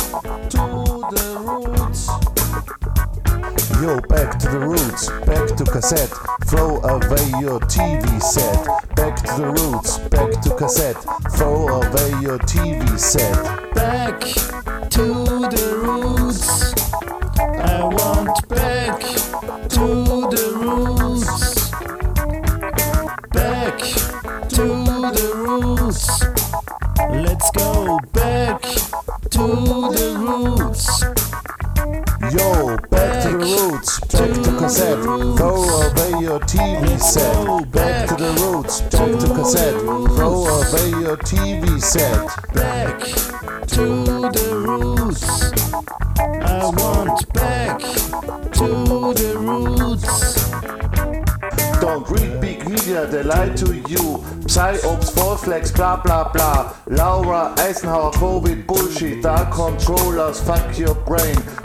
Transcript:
to the roots. Yo, back to the roots, back to cassette. Throw away your TV set. Back to the roots, back to cassette. Throw away your TV set. Back to the roots. I want back to the roots. Back to the roots. Let's go back to the roots. Yo, back to the roots, back to cassette. Throw away your TV set. Back to the roots, back to cassette. Throw away your TV set. Back to the roots. I want back to the roots. Don't read big media, they lie to you. Psyops, Vorflex, bla bla bla. Laura Eisenhower, Covid, Bullshit, dark controllers, fuck your brain.